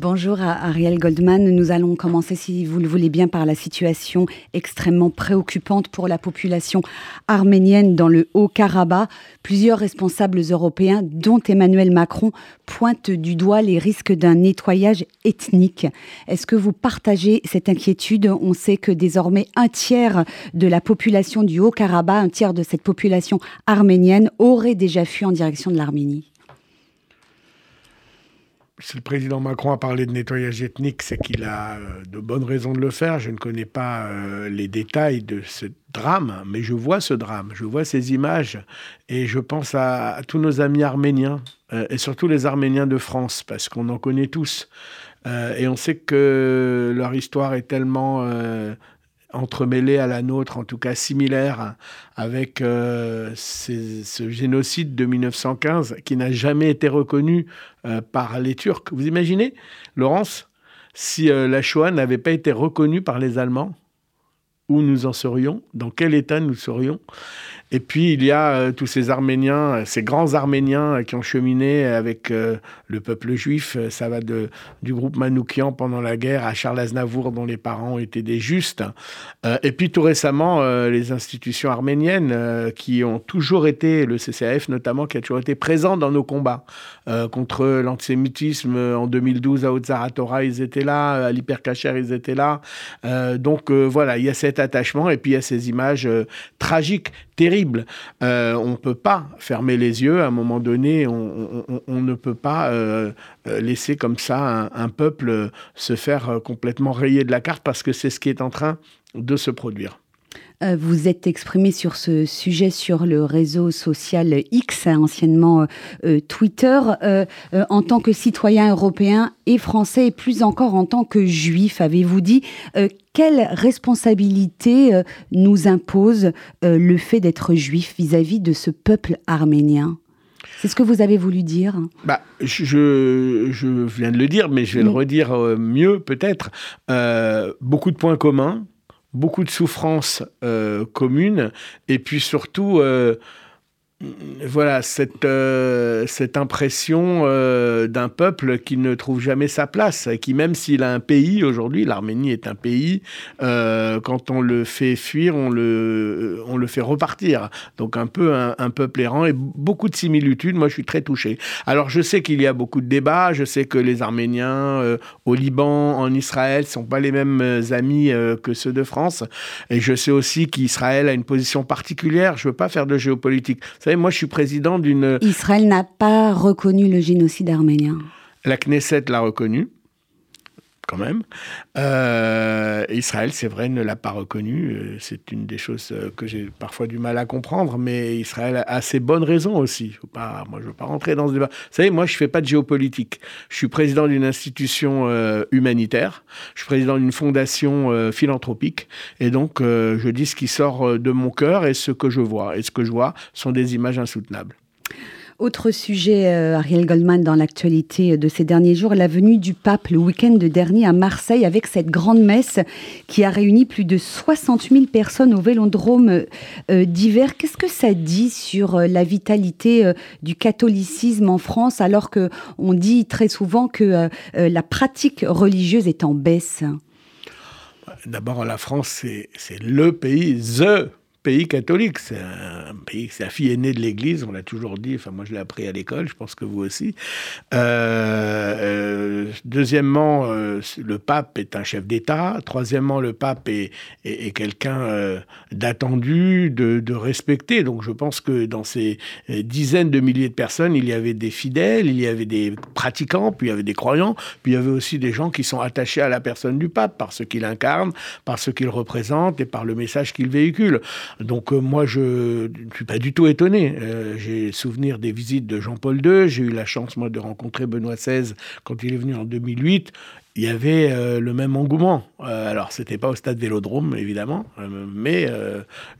Bonjour à Ariel Goldman. Nous allons commencer, si vous le voulez bien, par la situation extrêmement préoccupante pour la population arménienne dans le Haut-Karabakh. Plusieurs responsables européens, dont Emmanuel Macron, pointent du doigt les risques d'un nettoyage ethnique. Est-ce que vous partagez cette inquiétude? On sait que désormais un tiers de la population du Haut-Karabakh, un tiers de cette population arménienne aurait déjà fui en direction de l'Arménie si le président Macron a parlé de nettoyage ethnique, c'est qu'il a euh, de bonnes raisons de le faire. Je ne connais pas euh, les détails de ce drame, mais je vois ce drame, je vois ces images et je pense à, tous nos amis arméniens euh, et surtout les Arméniens de France, parce qu'on en connaît tous. et on sait que leur histoire est tellement entremêlée à la nôtre, en tout cas similaire, avec euh, ce génocide de 1915 qui n'a jamais été reconnu euh, par les Turcs. Vous imaginez, Laurence, si euh, la Shoah n'avait pas été reconnue par les Allemands, où nous en serions, dans quel état nous serions? Et puis il y a euh, tous ces Arméniens, ces grands Arméniens euh, qui ont cheminé avec euh, le peuple juif. Ça va du groupe Manoukian pendant la guerre à Charles Aznavour dont les parents étaient des justes. et puis tout récemment, les institutions arméniennes qui ont toujours été, le CCAF notamment, qui a toujours été présent dans nos combats contre l'antisémitisme. En 2012 à Otzaratora, ils étaient là, à l'Hypercacher, ils étaient là. donc voilà, il y a cet attachement et puis il y a ces images tragiques Euh, on ne peut pas fermer les yeux. À un moment donné, on, ne peut pas euh, euh, laisser comme ça un, peuple se faire complètement rayer de la carte parce que c'est ce qui est en train de se produire. Vous êtes exprimé sur ce sujet sur le réseau social X, anciennement Twitter, en tant que citoyen européen et français, et plus encore en tant que juif. Avez-vous dit quelle responsabilité euh, nous impose euh, le fait d'être juif vis-à-vis de ce peuple arménien? C'est ce que vous avez voulu dire bah, je, je, viens de le dire, mais je vais le redire euh, mieux peut-être. beaucoup de points communs, beaucoup de souffrances communes, et puis surtout voilà cette, euh, cette impression euh, d'un peuple qui ne trouve jamais sa place, qui même s'il a un pays aujourd'hui, l'Arménie est un pays, euh, quand on le fait fuir, on le, on le fait repartir. Donc un peu un, peuple errant et beaucoup de similitudes. Moi, je suis très touché. Alors je sais qu'il y a beaucoup de débats, je sais que les Arméniens au Liban, en Israël, sont pas les mêmes amis que ceux de France, et je sais aussi qu'Israël a une position particulière. Je veux pas faire de géopolitique moi, je suis président d'une. Israël n'a pas reconnu le génocide arménien. La Knesset l'a reconnu quand même. Euh, Israël, c'est vrai, ne l'a pas reconnu. Euh, c'est une des choses euh, que j'ai parfois du mal à comprendre, mais Israël a ses bonnes raisons aussi. Pas, moi, je ne veux pas rentrer dans ce débat. Vous savez, moi, je ne fais pas de géopolitique. Je suis président d'une institution humanitaire. Je suis président d'une fondation philanthropique. Et donc, je dis ce qui sort de mon cœur et ce que je vois. Et ce que je vois sont des images insoutenables. Autre sujet, euh, Ariel Goldman, dans l'actualité de ces derniers jours, la venue du pape le week-end dernier à Marseille avec cette grande messe qui a réuni plus de 60 000 personnes au vélodrome euh, d'hiver. Qu'est-ce que ça dit sur euh, la vitalité du catholicisme en France alors que on dit très souvent que la pratique religieuse est en baisse? D'abord, la France, c'est le pays, the catholique. C'est un pays, c'est la fille aînée de l'Église, on l'a toujours dit. Enfin, moi, je l'ai appris à l'école, je pense que vous aussi. Euh, euh, deuxièmement, euh, le pape est un chef d'État. Troisièmement, le pape est, quelqu'un d'attendu, de respecté. Donc, je pense que dans ces dizaines de milliers de personnes, il y avait des fidèles, il y avait des pratiquants, puis il y avait des croyants, puis il y avait aussi des gens qui sont attachés à la personne du pape par ce qu'il incarne, par ce qu'il représente et par le message qu'il véhicule. Donc euh, moi, je ne suis pas du tout étonné. Euh, j'ai souvenir des visites de Jean-Paul II. J'ai eu la chance, moi, de rencontrer Benoît XVI quand il est venu en 2008 il y avait euh, le même engouement. Euh, alors, c'était pas au stade Vélodrome, évidemment, mais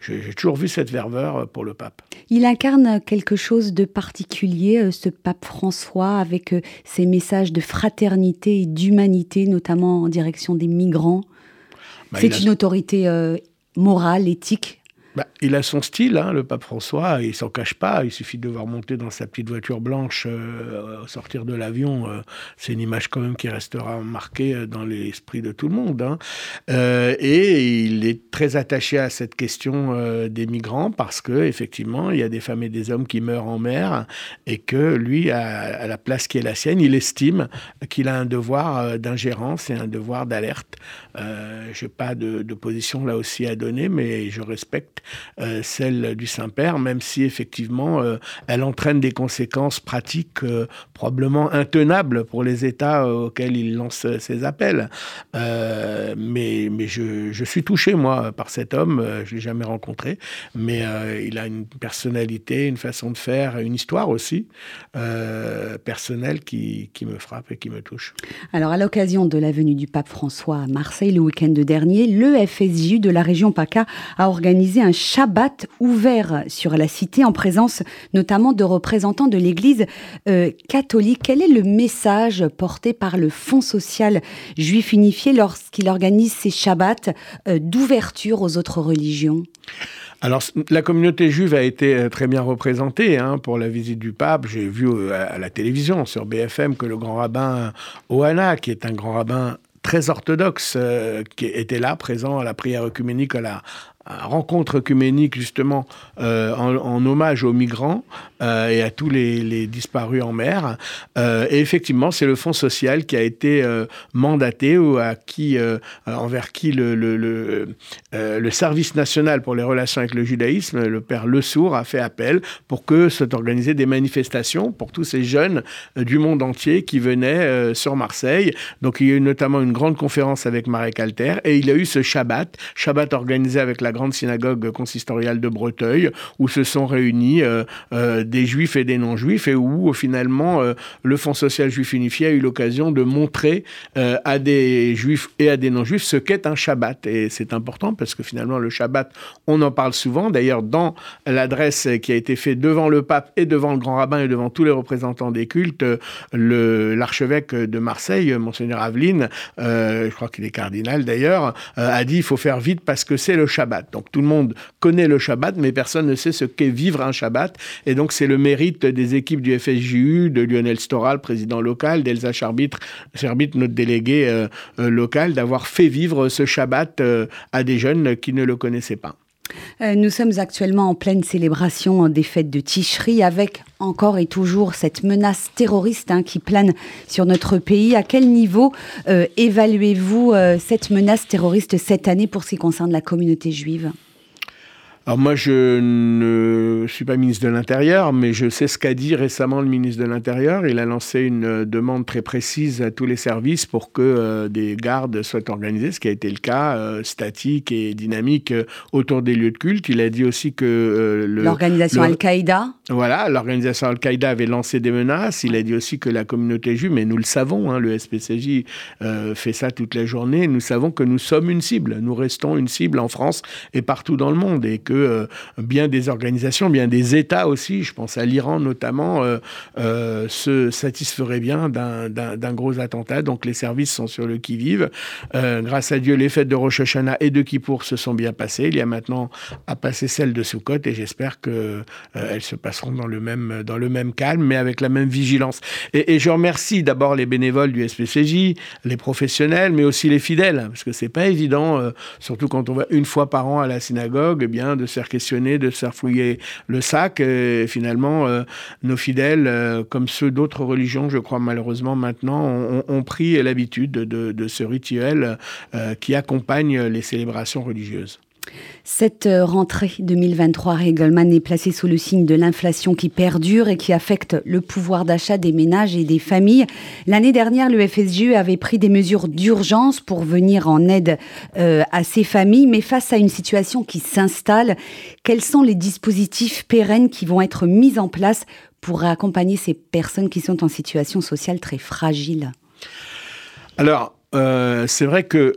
j'ai toujours vu cette ferveur pour le pape. Il incarne quelque chose de particulier, ce pape François, avec ses messages de fraternité et d'humanité, notamment en direction des migrants? Bah, C'est une autorité morale, éthique? Bah, il a son style, hein, le pape François, il s'en cache pas. Il suffit de voir monter dans sa petite voiture blanche, euh, sortir de l'avion. Euh, c'est une image quand même qui restera marquée euh, dans l'esprit de tout le monde. Hein. et il est très attaché à cette question des migrants parce que effectivement, il y a des femmes et des hommes qui meurent en mer et que lui, à, la place qui est la sienne, il estime qu'il a un devoir d'ingérence et un devoir d'alerte. je n'ai pas de position là aussi à donner, mais je respecte euh, celle du Saint-Père, même si effectivement euh, elle entraîne des conséquences pratiques euh, probablement intenables pour les États auxquels il lance ses appels. mais je, suis touché, moi, par cet homme. je ne l'ai jamais rencontré, mais il a une personnalité, une façon de faire, une histoire aussi personnelle qui, qui me frappe et qui me touche. Alors, à l'occasion de la venue du pape François à Marseille le week-end dernier, le FSJU de la région PACA a organisé un Shabbat ouvert sur la cité en présence notamment de représentants de l'Église euh, catholique. Quel est le message porté par le Fonds social juif unifié lorsqu'il organise ces Shabbats euh, d'ouverture aux autres religions? Alors, la communauté juive a été euh, très bien représentée hein, pour la visite du pape. J'ai vu à la télévision, sur BFM, que le grand rabbin Ohana, qui est un grand rabbin très orthodoxe, qui était là, présent à la prière œcuménique à la, rencontre œcuménique justement euh, en, hommage aux migrants euh, et à tous les, disparus en mer. Euh, et effectivement, c'est le Fonds social qui a été mandaté ou à qui, envers qui le, le, le, service national pour les relations avec le judaïsme, le père Le Sourd, a fait appel pour que soient organisées des manifestations pour tous ces jeunes du monde entier qui venaient sur Marseille. Donc il y a eu notamment une grande conférence avec Marek Alter et il y a eu ce Shabbat, Shabbat organisé avec la grande synagogue consistoriale de Breteuil, où se sont réunis euh, euh, des juifs et des non-juifs, et où finalement euh, le Fonds social juif unifié a eu l'occasion de montrer à des juifs et à des non-juifs ce qu'est un Shabbat. Et c'est important parce que finalement le Shabbat, on en parle souvent. D'ailleurs, dans l'adresse qui a été faite devant le pape et devant le grand rabbin et devant tous les représentants des cultes, l'archevêque de Marseille, monseigneur Aveline, je crois qu'il est cardinal d'ailleurs, a dit il faut faire vite parce que c'est le Shabbat. Donc tout le monde connaît le Shabbat, mais personne ne sait ce qu'est vivre un Shabbat. Et donc c'est le mérite des équipes du FSJU, de Lionel Storal, président local, d'Elsa Charbit, notre délégué euh, euh, local, d'avoir fait vivre ce Shabbat euh, à des jeunes qui ne le connaissaient pas. Euh, nous sommes actuellement en pleine célébration des fêtes de Ticherie avec encore et toujours cette menace terroriste hein, qui plane sur notre pays. À quel niveau euh, évaluez-vous euh, cette menace terroriste cette année pour ce qui concerne la communauté juive? Alors moi, je ne suis pas ministre de l'Intérieur, mais je sais ce qu'a dit récemment le ministre de l'Intérieur. Il a lancé une euh, demande très précise à tous les services pour que euh, des gardes soient organisés, ce qui a été le cas, euh, statique et dynamique autour des lieux de culte. Il a dit aussi que... L'organisation Al-Qaïda Voilà, l'organisation Al-Qaïda avait lancé des menaces. Il a dit aussi que la communauté juive, mais nous le savons, hein, le SPCJ fait ça toute la journée, nous savons que nous sommes une cible. Nous restons une cible en France et partout dans le monde et que euh, bien des organisations, bien des États aussi, je pense à l'Iran notamment, euh, euh, se satisferaient bien d'un gros attentat. Donc les services sont sur le qui-vive. grâce à Dieu, les fêtes de Rosh Hashanah et de Kippour se sont bien passées. Il y a maintenant à passer celles de Sukkot et j'espère qu'elles elles se passeront dans le, même, calme, mais avec la même vigilance. Et, je remercie d'abord les bénévoles du SPCJ, les professionnels, mais aussi les fidèles, parce que c'est pas évident, surtout quand on va une fois par an à la synagogue, eh bien de se faire questionner, de se faire fouiller le sac. Et finalement, euh, nos fidèles, euh, comme ceux d'autres religions, je crois malheureusement maintenant, ont, pris l'habitude de, ce rituel euh, qui accompagne les célébrations religieuses. Cette euh, rentrée 2023, Regelman est placée sous le signe de l'inflation qui perdure et qui affecte le pouvoir d'achat des ménages et des familles. L'année dernière, le FSGE avait pris des mesures d'urgence pour venir en aide euh, à ces familles, mais face à une situation qui s'installe, quels sont les dispositifs pérennes qui vont être mis en place pour accompagner ces personnes qui sont en situation sociale très fragile? Alors, euh, c'est vrai que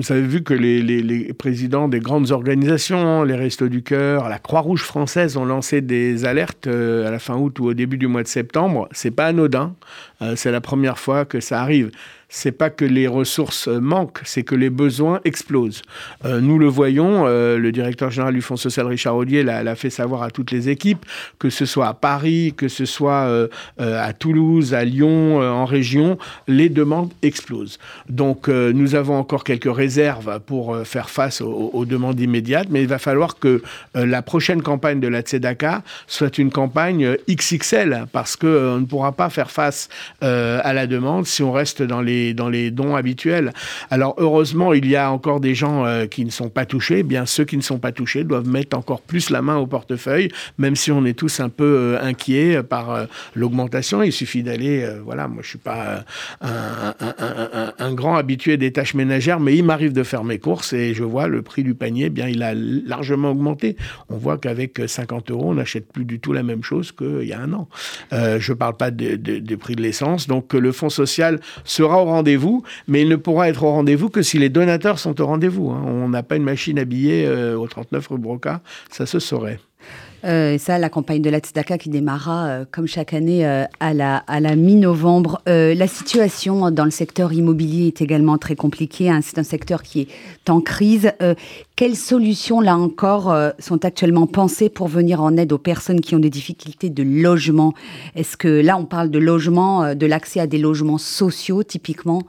vous avez vu que les, présidents des grandes organisations, les Restos du Cœur, la Croix-Rouge française ont lancé des alertes euh, à la fin août ou au début du mois de septembre. C'est pas anodin. Euh, c'est la première fois que ça arrive. C'est pas que les ressources manquent, c'est que les besoins explosent. Euh, nous le voyons, euh, le directeur général du Fonds social Richard Audier l'a fait savoir à toutes les équipes, que ce soit à Paris, que ce soit euh, à Toulouse, à Lyon, en région, les demandes explosent. Donc nous avons encore quelques réserves pour faire face aux, demandes immédiates, mais il va falloir que la prochaine campagne de la Tzedaka soit une campagne XXL, parce qu'on ne pourra pas faire face à la demande si on reste dans les, dans les dons habituels. Alors heureusement, il y a encore des gens euh, qui ne sont pas touchés. Eh bien, ceux qui ne sont pas touchés doivent mettre encore plus la main au portefeuille, même si on est tous un peu euh, inquiets par euh, l'augmentation. Il suffit d'aller, voilà, moi je suis pas un, grand habitué des tâches ménagères, mais il m'arrive de faire mes courses et je vois le prix du panier, eh bien il a largement augmenté. On voit qu'avec 50 euros, on n'achète plus du tout la même chose qu'il y a un an. je ne parle pas du de, prix de l'essence, donc le fonds social sera au rendez-vous, mais il ne pourra être au rendez-vous que si les donateurs sont au rendez-vous. Hein. On n'a pas une machine à billets euh, au 39 rue Broca, ça se saurait. Euh, ça, la campagne de la Tzedaka qui démarra, euh, comme chaque année, à la, à la mi-novembre. la situation dans le secteur immobilier est également très compliquée. Hein. C'est un secteur qui est en crise. quelles solutions, là encore, sont actuellement pensées pour venir en aide aux personnes qui ont des difficultés de logement? Est-ce que là, on parle de logement, de l'accès à des logements sociaux, typiquement?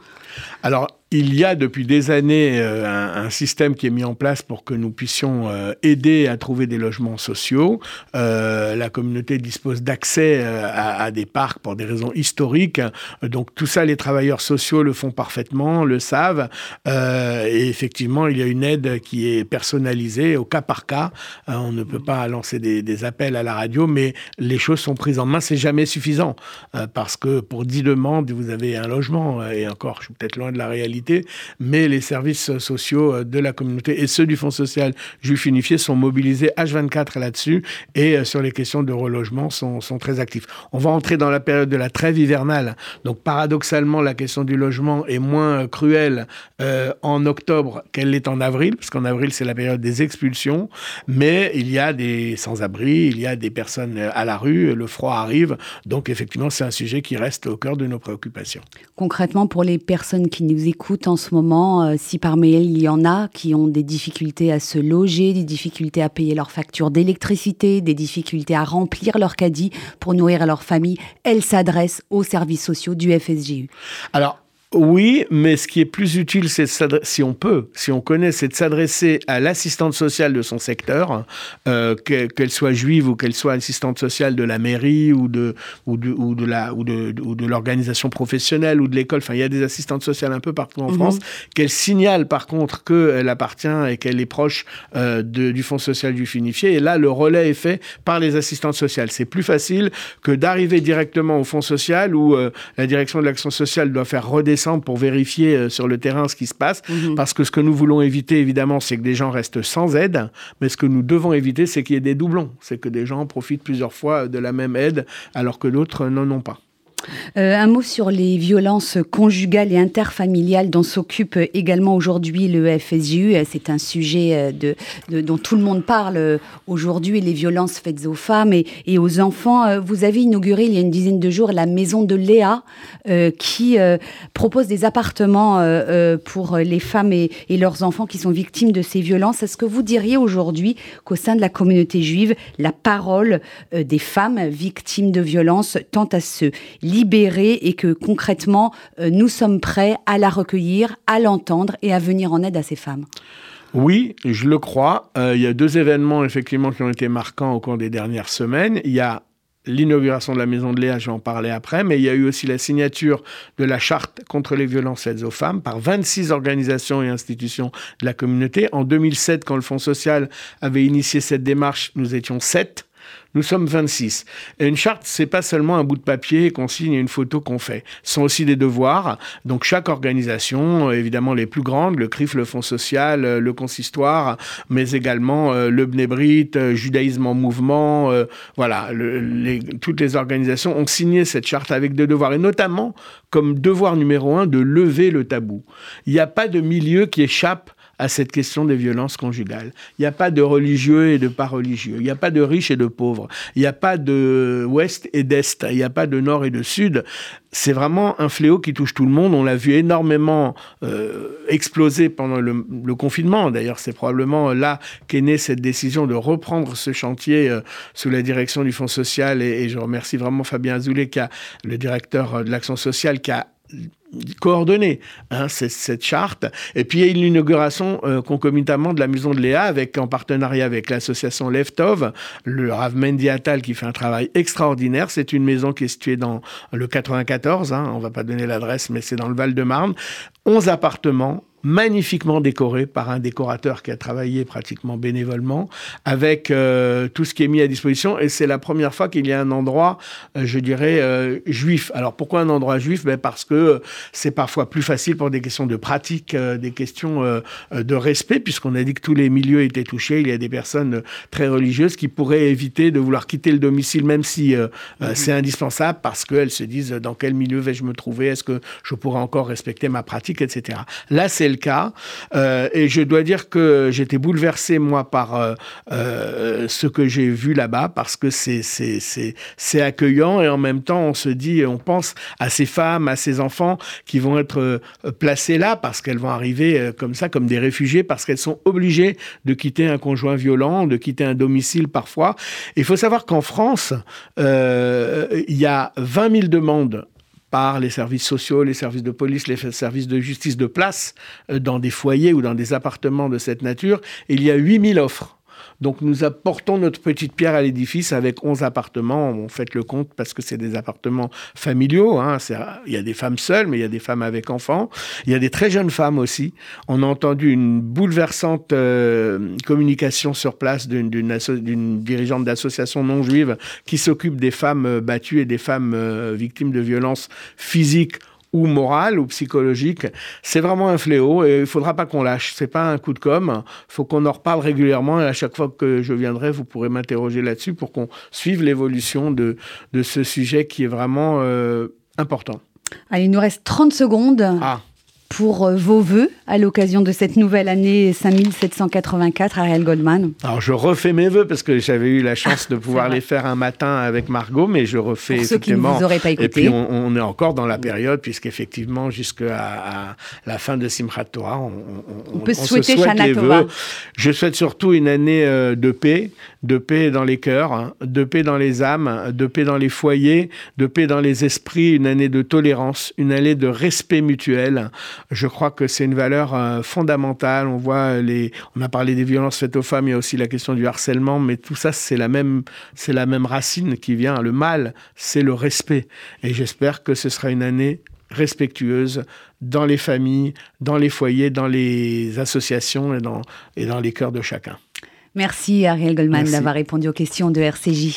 Alors, il y a depuis des années euh, un, système qui est mis en place pour que nous puissions euh, aider à trouver des logements sociaux. Euh, la communauté dispose d'accès à, des parcs pour des raisons historiques. Donc tout ça, les travailleurs sociaux le font parfaitement, le savent. et effectivement, il y a une aide qui est personnalisée au cas par cas. on ne peut pas lancer des, appels à la radio, mais les choses sont prises en main. C'est jamais suffisant parce que pour 10 demandes, vous avez un logement. Et encore, je suis peut-être loin de la réalité mais les services sociaux euh, de la communauté et ceux du Fonds social juif unifié sont mobilisés H24 là-dessus et euh, sur les questions de relogement sont, sont très actifs. On va entrer dans la période de la trêve hivernale, donc paradoxalement la question du logement est moins cruelle euh, en octobre qu'elle l'est en avril, parce qu'en avril c'est la période des expulsions, mais il y a des sans-abri, il y a des personnes à la rue, le froid arrive, donc effectivement c'est un sujet qui reste au cœur de nos préoccupations. Concrètement, pour les personnes qui nous écoutent, en ce moment, euh, si parmi elles il y en a qui ont des difficultés à se loger, des difficultés à payer leurs factures d'électricité, des difficultés à remplir leur caddie pour nourrir leur famille, elles s'adressent aux services sociaux du FSGU. Oui, mais ce qui est plus utile, c'est si on peut, si on connaît, c'est de s'adresser à l'assistante sociale de son secteur, euh, qu'elle soit juive ou qu'elle soit assistante sociale de la mairie ou de ou de ou de la ou de ou de l'organisation professionnelle ou de l'école. Enfin, il y a des assistantes sociales un peu partout en mhm. France. Qu'elle signale par contre qu'elle appartient et qu'elle est proche euh, de, du Fonds social du finifié. Et là, le relais est fait par les assistantes sociales. C'est plus facile que d'arriver directement au Fonds social où euh, la direction de l'action sociale doit faire redescendre pour vérifier euh, sur le terrain ce qui se passe. Mhm. Parce que ce que nous voulons éviter, évidemment, c'est que des gens restent sans aide. Mais ce que nous devons éviter, c'est qu'il y ait des doublons. C'est que des gens profitent plusieurs fois de la même aide alors que d'autres n'en ont pas. Euh, un mot sur les violences conjugales et interfamiliales dont s'occupe également aujourd'hui le FSU. C'est un sujet euh, de, dont tout le monde parle euh, aujourd'hui, les violences faites aux femmes et, aux enfants. Vous avez inauguré il y a une dizaine de jours la maison de Léa qui propose des appartements pour les femmes et, et, leurs enfants qui sont victimes de ces violences. Est-ce que vous diriez aujourd'hui qu'au sein de la communauté juive, la parole des femmes victimes de violences tend à se libérée et que concrètement, euh, nous sommes prêts à la recueillir, à l'entendre et à venir en aide à ces femmes. Oui, je le crois. Euh, il y a deux événements effectivement qui ont été marquants au cours des dernières semaines. Il y a l'inauguration de la maison de Léa, je vais en parler après, mais il y a eu aussi la signature de la charte contre les violences faites aux femmes par 26 organisations et institutions de la communauté. En 2007, quand le Fonds social avait initié cette démarche, nous étions sept. Nous sommes 26. Et une charte, c'est pas seulement un bout de papier qu'on signe et une photo qu'on fait. Ce sont aussi des devoirs. Donc chaque organisation, évidemment les plus grandes, le CRIF, le Fonds social, euh, le Consistoire, mais également euh, le Bnebrit, euh, Judaïsme en mouvement, voilà, toutes les organisations ont signé cette charte avec des devoirs, et notamment comme devoir numéro un de lever le tabou. Il n'y a pas de milieu qui échappe à cette question des violences conjugales. Il n'y a pas de religieux et de pas religieux. Il n'y a pas de riches et de pauvres. Il n'y a pas de et d'est. Il n'y a pas de nord et de sud. C'est vraiment un fléau qui touche tout le monde. On l'a vu énormément euh, exploser pendant le, confinement. D'ailleurs, c'est probablement là qu'est née cette décision de reprendre ce chantier euh, sous la direction du Fonds social. Et, je remercie vraiment Fabien Azoulay, qui le directeur de l'action sociale, qui a coordonner hein, cette, charte. Et puis il y a l'inauguration euh, concomitamment de la maison de Léa avec en partenariat avec l'association Leftov, le Rav Mendy qui fait un travail extraordinaire. C'est une maison qui est située dans le 94, hein, on va pas donner l'adresse, mais c'est dans le Val-de-Marne. 11 appartements magnifiquement décoré par un décorateur qui a travaillé pratiquement bénévolement, avec euh, tout ce qui est mis à disposition. Et c'est la première fois qu'il y a un endroit, euh, je dirais, euh, juif. Alors pourquoi un endroit juif? Ben Parce que c'est parfois plus facile pour des questions de pratique, des questions de respect, puisqu'on a dit que tous les milieux étaient touchés. Il y a des personnes très religieuses qui pourraient éviter de vouloir quitter le domicile, même si mhm. c'est indispensable, parce qu'elles se disent dans quel milieu vais-je me trouver, est-ce que je pourrais encore respecter ma pratique, etc. Là, c'est le cas. Euh, et je dois dire que j'étais bouleversé, moi, par euh, euh, ce que j'ai vu là-bas, parce que c'est, accueillant et en même temps, on se dit, on pense à ces femmes, à ces enfants qui vont être placés là parce qu'elles vont arriver comme ça, comme des réfugiés, parce qu'elles sont obligées de quitter un conjoint violent, de quitter un domicile parfois. Il faut savoir qu'en France, il y a 20 000 demandes par les services sociaux, les services de police, les services de justice de place euh, dans des foyers ou dans des appartements de cette nature. il y a 8000 offres. Donc nous apportons notre petite pierre à l'édifice avec 11 appartements. On fait le compte parce que c'est des appartements familiaux. Hein. Il y a des femmes seules, mais il y a des femmes avec enfants. Il y a des très jeunes femmes aussi. On a entendu une bouleversante euh, communication sur place d'une dirigeante d'association non juive qui s'occupe des femmes euh, battues et des femmes euh, victimes de violences physiques ou morale ou psychologique, c'est vraiment un fléau et il faudra pas qu'on lâche. C'est pas un coup de com. Faut qu'on en reparle régulièrement et à chaque fois que je viendrai, vous pourrez m'interroger là-dessus pour qu'on suive l'évolution de, de ce sujet qui est vraiment euh, important. Allez, il nous reste 30 secondes. Ah pour euh, vos voeux à l'occasion de cette nouvelle année 5784, Ariel Goldman Alors, je refais mes voeux parce que j'avais eu la chance de pouvoir les faire un matin avec Margot, mais je refais pour Ceux qui ne vous auraient pas écouté. Et puis, on, est encore dans la période, puisqu'effectivement, jusqu'à la fin de Simchat Torah, on, on, peut souhaiter se souhaite les vœux. Je souhaite surtout une année euh, de paix, de paix dans les cœurs, hein, de paix dans les âmes, de paix dans les foyers, de paix dans les esprits, une année de tolérance, une année de respect mutuel je crois que c'est une valeur euh, fondamentale. On voit les, on a parlé des violences faites aux femmes, il y a aussi la question du harcèlement, mais tout ça, c'est la même, c'est la même racine qui vient. Le mal, c'est le respect. Et j'espère que ce sera une année respectueuse dans les familles, dans les foyers, dans les associations et dans, et dans les cœurs de chacun. Merci Ariel Goldman d'avoir répondu aux questions de RCJ.